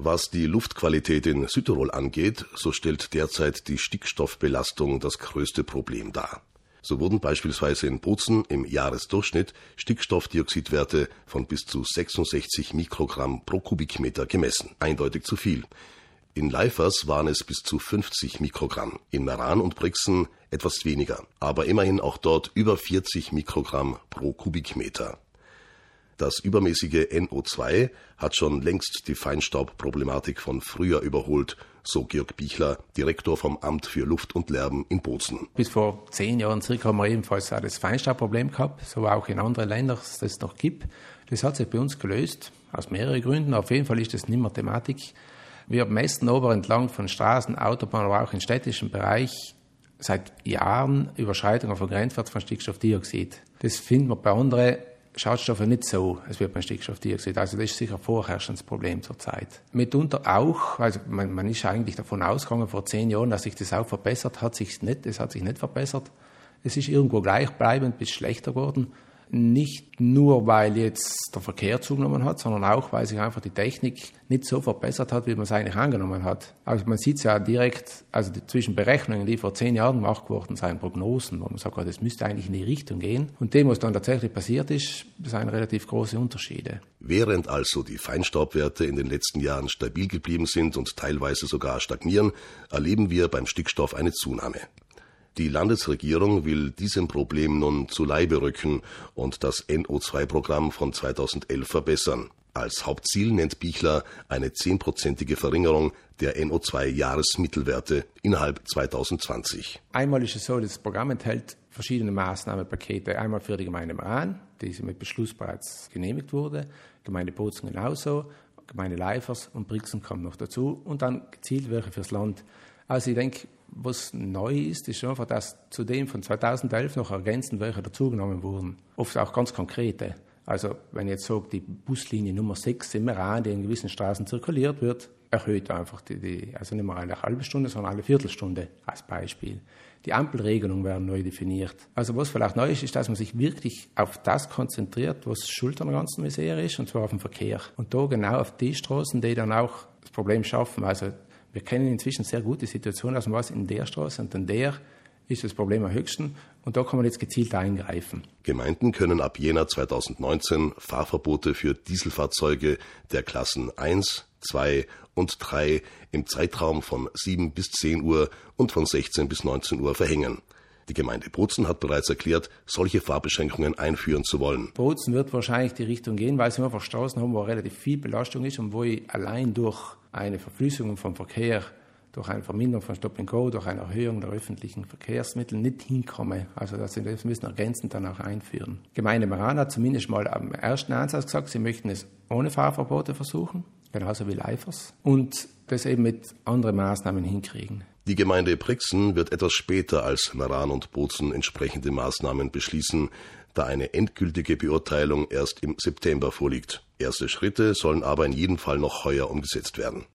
Was die Luftqualität in Südtirol angeht, so stellt derzeit die Stickstoffbelastung das größte Problem dar. So wurden beispielsweise in Bozen im Jahresdurchschnitt Stickstoffdioxidwerte von bis zu 66 Mikrogramm pro Kubikmeter gemessen. Eindeutig zu viel. In Leifers waren es bis zu 50 Mikrogramm, in Meran und Brixen etwas weniger, aber immerhin auch dort über 40 Mikrogramm pro Kubikmeter. Das übermäßige NO2 hat schon längst die Feinstaubproblematik von früher überholt, so Georg Bichler, Direktor vom Amt für Luft und Lärm in Bozen. Bis vor zehn Jahren circa haben wir ebenfalls auch das Feinstaubproblem gehabt, so auch in anderen Ländern es noch gibt. Das hat sich bei uns gelöst, aus mehreren Gründen. Auf jeden Fall ist das nicht mehr Thematik. Wir messen aber entlang von Straßen, Autobahnen, aber auch im städtischen Bereich seit Jahren Überschreitungen von Grenzwert von Stickstoffdioxid. Das finden wir bei anderen Schadstoffe nicht so, als wird beim Stickstoffdioxid. Also das ist sicher vorherrschendes Problem zurzeit. Mitunter auch, also man, man ist eigentlich davon ausgegangen vor zehn Jahren, dass sich das auch verbessert, hat sich nicht, es hat sich nicht verbessert. Es ist irgendwo gleichbleibend bis schlechter geworden. Nicht nur, weil jetzt der Verkehr zugenommen hat, sondern auch, weil sich einfach die Technik nicht so verbessert hat, wie man es eigentlich angenommen hat. Also man sieht es ja direkt, also zwischen Berechnungen, die vor zehn Jahren gemacht worden sind, Prognosen, wo man sagt, das müsste eigentlich in die Richtung gehen. Und dem, was dann tatsächlich passiert ist, sind relativ große Unterschiede. Während also die Feinstaubwerte in den letzten Jahren stabil geblieben sind und teilweise sogar stagnieren, erleben wir beim Stickstoff eine Zunahme. Die Landesregierung will diesem Problem nun zu Leibe rücken und das NO2-Programm von 2011 verbessern. Als Hauptziel nennt Bichler eine zehnprozentige Verringerung der NO2-Jahresmittelwerte innerhalb 2020. Einmal ist es so, das Programm enthält verschiedene Maßnahmenpakete. Einmal für die Gemeinde Maran, die mit Beschluss bereits genehmigt wurde, Gemeinde Bozen genauso, Gemeinde Leifers und Brixen kommen noch dazu und dann gezielt welche fürs Land. Also ich denke, was neu ist, ist einfach, dass zu dem von 2011 noch ergänzend welche dazugenommen wurden. Oft auch ganz konkrete. Also wenn ich jetzt sage, die Buslinie Nummer 6 im Meran, die in gewissen Straßen zirkuliert wird, erhöht einfach die, die, also nicht mehr alle halbe Stunde, sondern alle Viertelstunde als Beispiel. Die Ampelregelungen werden neu definiert. Also was vielleicht neu ist, ist, dass man sich wirklich auf das konzentriert, was Schuld an der ganzen Misere ist, und zwar auf den Verkehr. Und da genau auf die Straßen, die dann auch das Problem schaffen. Also wir kennen inzwischen sehr gut die Situation, dass man weiß, in der Straße und in der ist das Problem am höchsten und da kann man jetzt gezielt eingreifen. Gemeinden können ab Jänner 2019 Fahrverbote für Dieselfahrzeuge der Klassen 1, 2 und 3 im Zeitraum von 7 bis 10 Uhr und von 16 bis 19 Uhr verhängen. Die Gemeinde Bozen hat bereits erklärt, solche Fahrbeschränkungen einführen zu wollen. Bozen wird wahrscheinlich die Richtung gehen, weil sie einfach Straßen haben, wo relativ viel Belastung ist und wo ich allein durch eine Verflüssigung vom Verkehr, durch eine Verminderung von Stop and Go, durch eine Erhöhung der öffentlichen Verkehrsmittel nicht hinkomme. Also das müssen ergänzend dann auch einführen. Gemeinde Maran hat zumindest mal am ersten Ansatz gesagt, sie möchten es ohne Fahrverbote versuchen, genauso wie Leifers, und das eben mit anderen Maßnahmen hinkriegen. Die Gemeinde Brixen wird etwas später als Meran und Bozen entsprechende Maßnahmen beschließen, da eine endgültige Beurteilung erst im September vorliegt. Erste Schritte sollen aber in jedem Fall noch heuer umgesetzt werden.